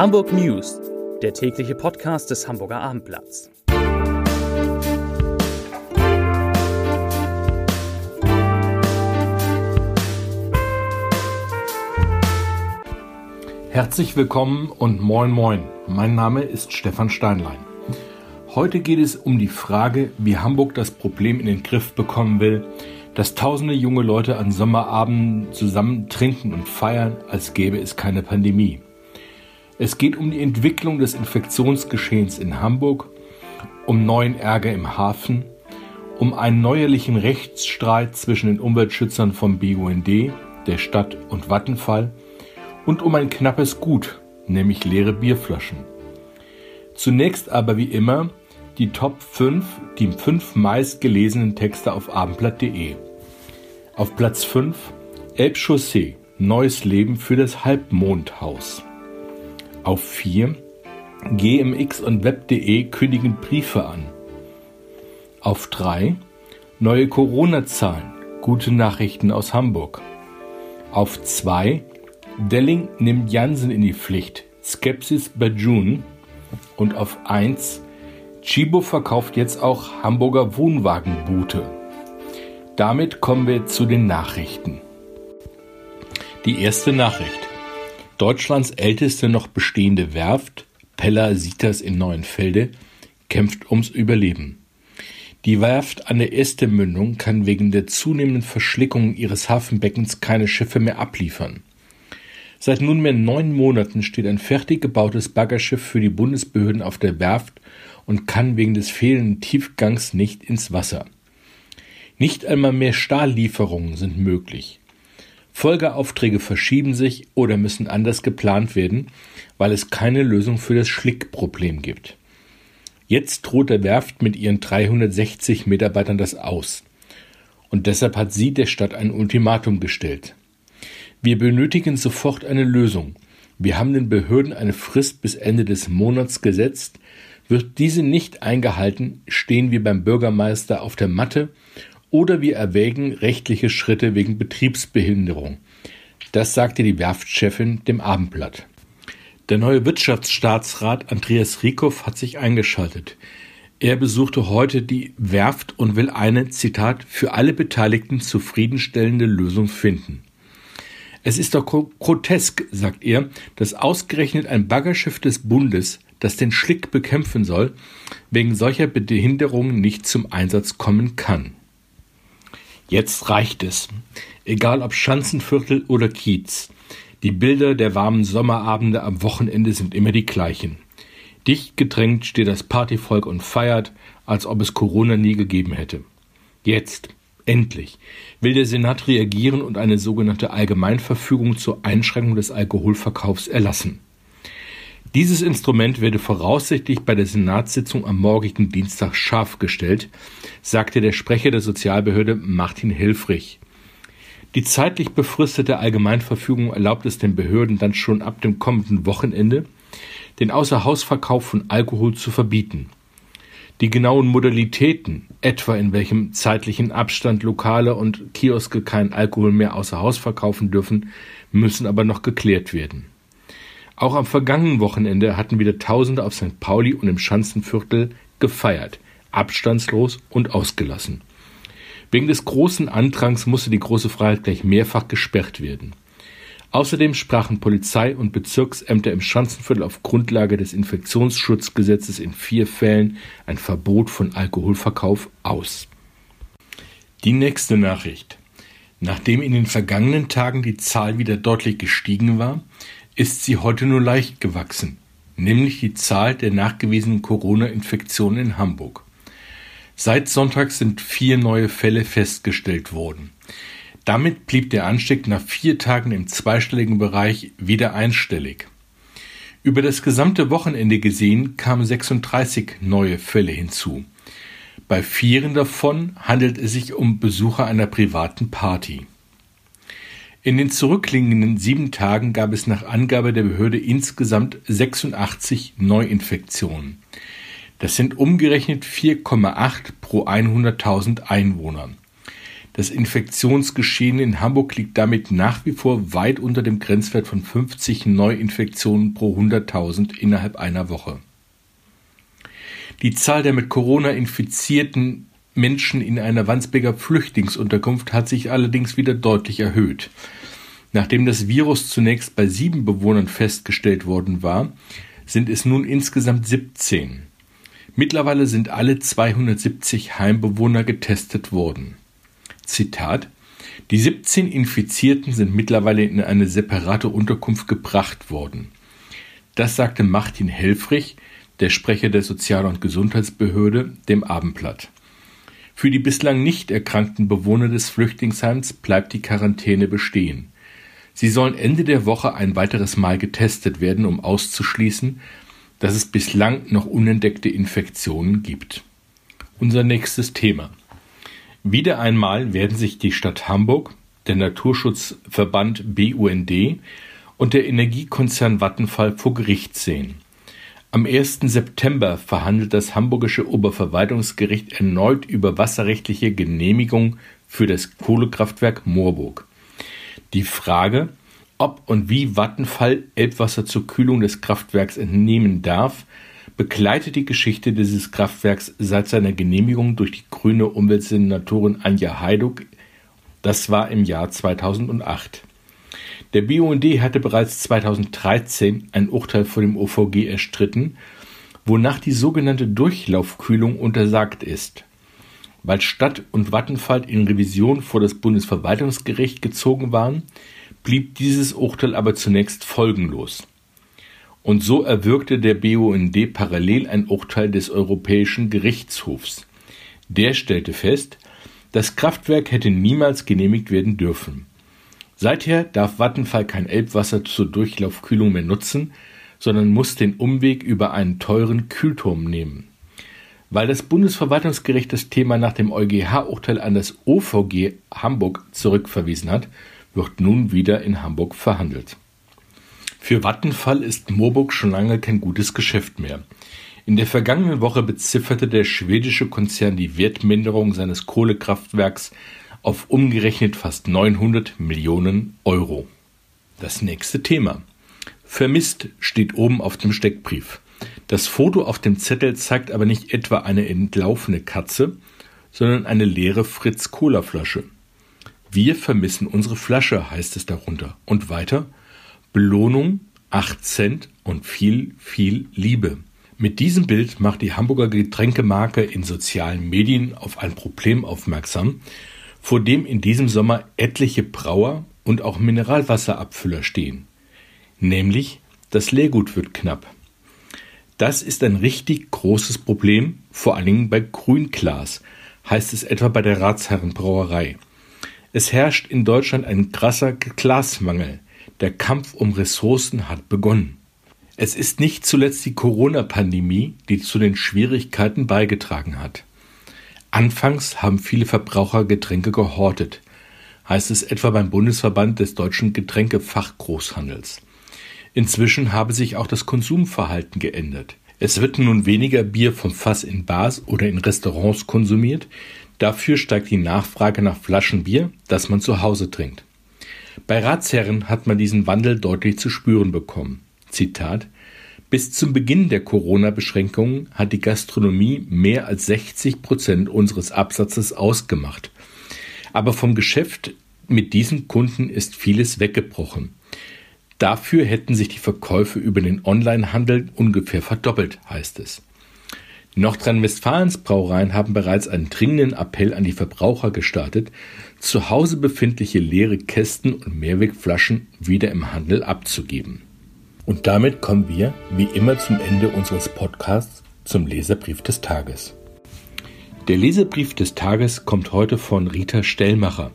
Hamburg News, der tägliche Podcast des Hamburger Abendblatts. Herzlich willkommen und moin moin. Mein Name ist Stefan Steinlein. Heute geht es um die Frage, wie Hamburg das Problem in den Griff bekommen will, dass tausende junge Leute an Sommerabenden zusammen trinken und feiern, als gäbe es keine Pandemie. Es geht um die Entwicklung des Infektionsgeschehens in Hamburg, um neuen Ärger im Hafen, um einen neuerlichen Rechtsstreit zwischen den Umweltschützern vom BUND, der Stadt und Vattenfall und um ein knappes Gut, nämlich leere Bierflaschen. Zunächst aber wie immer die Top 5, die fünf meistgelesenen Texte auf abendblatt.de. Auf Platz 5 Elbchaussee, neues Leben für das Halbmondhaus. Auf 4 GMX und Web.de kündigen Briefe an. Auf 3 neue Corona-Zahlen, gute Nachrichten aus Hamburg. Auf 2 Delling nimmt Jansen in die Pflicht, Skepsis bei June. Und auf 1 Chibo verkauft jetzt auch Hamburger Wohnwagenboote. Damit kommen wir zu den Nachrichten. Die erste Nachricht. Deutschlands älteste noch bestehende Werft, Peller Sitas in Neuenfelde, kämpft ums Überleben. Die Werft an der Este-Mündung kann wegen der zunehmenden Verschlickung ihres Hafenbeckens keine Schiffe mehr abliefern. Seit nunmehr neun Monaten steht ein fertig gebautes Baggerschiff für die Bundesbehörden auf der Werft und kann wegen des fehlenden Tiefgangs nicht ins Wasser. Nicht einmal mehr Stahllieferungen sind möglich. Folgeaufträge verschieben sich oder müssen anders geplant werden, weil es keine Lösung für das Schlickproblem gibt. Jetzt droht der Werft mit ihren 360 Mitarbeitern das aus. Und deshalb hat sie der Stadt ein Ultimatum gestellt. Wir benötigen sofort eine Lösung. Wir haben den Behörden eine Frist bis Ende des Monats gesetzt. Wird diese nicht eingehalten, stehen wir beim Bürgermeister auf der Matte oder wir erwägen rechtliche Schritte wegen Betriebsbehinderung. Das sagte die Werftchefin dem Abendblatt. Der neue Wirtschaftsstaatsrat Andreas Riekow hat sich eingeschaltet. Er besuchte heute die Werft und will eine, Zitat, für alle Beteiligten zufriedenstellende Lösung finden. Es ist doch grotesk, sagt er, dass ausgerechnet ein Baggerschiff des Bundes, das den Schlick bekämpfen soll, wegen solcher Behinderungen nicht zum Einsatz kommen kann. Jetzt reicht es. Egal ob Schanzenviertel oder Kiez. Die Bilder der warmen Sommerabende am Wochenende sind immer die gleichen. Dicht gedrängt steht das Partyvolk und feiert, als ob es Corona nie gegeben hätte. Jetzt, endlich, will der Senat reagieren und eine sogenannte Allgemeinverfügung zur Einschränkung des Alkoholverkaufs erlassen. Dieses Instrument werde voraussichtlich bei der Senatssitzung am morgigen Dienstag scharf gestellt, sagte der Sprecher der Sozialbehörde Martin Hilfrich. Die zeitlich befristete Allgemeinverfügung erlaubt es den Behörden dann schon ab dem kommenden Wochenende, den Außerhausverkauf von Alkohol zu verbieten. Die genauen Modalitäten, etwa in welchem zeitlichen Abstand Lokale und Kioske keinen Alkohol mehr außer Haus verkaufen dürfen, müssen aber noch geklärt werden. Auch am vergangenen Wochenende hatten wieder Tausende auf St. Pauli und im Schanzenviertel gefeiert, abstandslos und ausgelassen. Wegen des großen Andrangs musste die große Freiheit gleich mehrfach gesperrt werden. Außerdem sprachen Polizei und Bezirksämter im Schanzenviertel auf Grundlage des Infektionsschutzgesetzes in vier Fällen ein Verbot von Alkoholverkauf aus. Die nächste Nachricht. Nachdem in den vergangenen Tagen die Zahl wieder deutlich gestiegen war, ist sie heute nur leicht gewachsen, nämlich die Zahl der nachgewiesenen Corona-Infektionen in Hamburg. Seit Sonntag sind vier neue Fälle festgestellt worden. Damit blieb der Anstieg nach vier Tagen im zweistelligen Bereich wieder einstellig. Über das gesamte Wochenende gesehen kamen 36 neue Fälle hinzu. Bei vieren davon handelt es sich um Besucher einer privaten Party. In den zurückliegenden sieben Tagen gab es nach Angabe der Behörde insgesamt 86 Neuinfektionen. Das sind umgerechnet 4,8 pro 100.000 Einwohner. Das Infektionsgeschehen in Hamburg liegt damit nach wie vor weit unter dem Grenzwert von 50 Neuinfektionen pro 100.000 innerhalb einer Woche. Die Zahl der mit Corona infizierten Menschen in einer Wandsbeker Flüchtlingsunterkunft hat sich allerdings wieder deutlich erhöht. Nachdem das Virus zunächst bei sieben Bewohnern festgestellt worden war, sind es nun insgesamt 17. Mittlerweile sind alle 270 Heimbewohner getestet worden. Zitat Die 17 Infizierten sind mittlerweile in eine separate Unterkunft gebracht worden. Das sagte Martin Helfrich, der Sprecher der Sozial- und Gesundheitsbehörde, dem Abendblatt. Für die bislang nicht erkrankten Bewohner des Flüchtlingsheims bleibt die Quarantäne bestehen. Sie sollen Ende der Woche ein weiteres Mal getestet werden, um auszuschließen, dass es bislang noch unentdeckte Infektionen gibt. Unser nächstes Thema. Wieder einmal werden sich die Stadt Hamburg, der Naturschutzverband BUND und der Energiekonzern Vattenfall vor Gericht sehen. Am 1. September verhandelt das Hamburgische Oberverwaltungsgericht erneut über wasserrechtliche Genehmigung für das Kohlekraftwerk Moorburg. Die Frage, ob und wie Vattenfall Elbwasser zur Kühlung des Kraftwerks entnehmen darf, begleitet die Geschichte dieses Kraftwerks seit seiner Genehmigung durch die grüne Umweltsenatorin Anja Heiduk. Das war im Jahr 2008. Der BUND hatte bereits 2013 ein Urteil vor dem OVG erstritten, wonach die sogenannte Durchlaufkühlung untersagt ist. Weil Stadt und Vattenfall in Revision vor das Bundesverwaltungsgericht gezogen waren, blieb dieses Urteil aber zunächst folgenlos. Und so erwirkte der BUND parallel ein Urteil des Europäischen Gerichtshofs. Der stellte fest, das Kraftwerk hätte niemals genehmigt werden dürfen. Seither darf Vattenfall kein Elbwasser zur Durchlaufkühlung mehr nutzen, sondern muss den Umweg über einen teuren Kühlturm nehmen. Weil das Bundesverwaltungsgericht das Thema nach dem EuGH-Urteil an das OVG Hamburg zurückverwiesen hat, wird nun wieder in Hamburg verhandelt. Für Vattenfall ist Moorburg schon lange kein gutes Geschäft mehr. In der vergangenen Woche bezifferte der schwedische Konzern die Wertminderung seines Kohlekraftwerks auf umgerechnet fast 900 Millionen Euro. Das nächste Thema. Vermisst steht oben auf dem Steckbrief. Das Foto auf dem Zettel zeigt aber nicht etwa eine entlaufene Katze, sondern eine leere Fritz-Cola-Flasche. Wir vermissen unsere Flasche, heißt es darunter. Und weiter, Belohnung, 8 Cent und viel, viel Liebe. Mit diesem Bild macht die Hamburger Getränkemarke in sozialen Medien auf ein Problem aufmerksam, vor dem in diesem Sommer etliche Brauer und auch Mineralwasserabfüller stehen. Nämlich, das Leergut wird knapp. Das ist ein richtig großes Problem, vor allen Dingen bei Grünglas, heißt es etwa bei der Ratsherrenbrauerei. Es herrscht in Deutschland ein krasser Glasmangel. Der Kampf um Ressourcen hat begonnen. Es ist nicht zuletzt die Corona-Pandemie, die zu den Schwierigkeiten beigetragen hat. Anfangs haben viele Verbraucher Getränke gehortet, heißt es etwa beim Bundesverband des deutschen Getränkefachgroßhandels. Inzwischen habe sich auch das Konsumverhalten geändert. Es wird nun weniger Bier vom Fass in Bars oder in Restaurants konsumiert, dafür steigt die Nachfrage nach Flaschenbier, das man zu Hause trinkt. Bei Ratsherren hat man diesen Wandel deutlich zu spüren bekommen. Zitat Bis zum Beginn der Corona-Beschränkungen hat die Gastronomie mehr als 60 Prozent unseres Absatzes ausgemacht. Aber vom Geschäft mit diesen Kunden ist vieles weggebrochen. Dafür hätten sich die Verkäufe über den Onlinehandel ungefähr verdoppelt, heißt es. Nordrhein-Westfalens Brauereien haben bereits einen dringenden Appell an die Verbraucher gestartet, zu Hause befindliche leere Kästen und Mehrwegflaschen wieder im Handel abzugeben. Und damit kommen wir, wie immer zum Ende unseres Podcasts, zum Leserbrief des Tages. Der Leserbrief des Tages kommt heute von Rita Stellmacher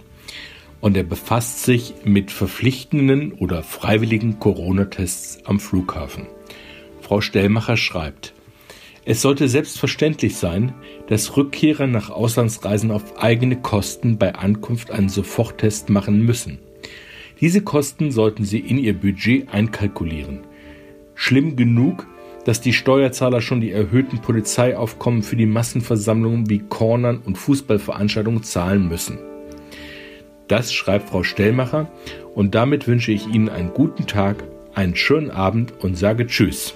und er befasst sich mit verpflichtenden oder freiwilligen Corona-Tests am Flughafen. Frau Stellmacher schreibt, es sollte selbstverständlich sein, dass Rückkehrer nach Auslandsreisen auf eigene Kosten bei Ankunft einen Soforttest machen müssen. Diese Kosten sollten sie in ihr Budget einkalkulieren. Schlimm genug, dass die Steuerzahler schon die erhöhten Polizeiaufkommen für die Massenversammlungen wie Cornern und Fußballveranstaltungen zahlen müssen. Das schreibt Frau Stellmacher und damit wünsche ich Ihnen einen guten Tag, einen schönen Abend und sage Tschüss.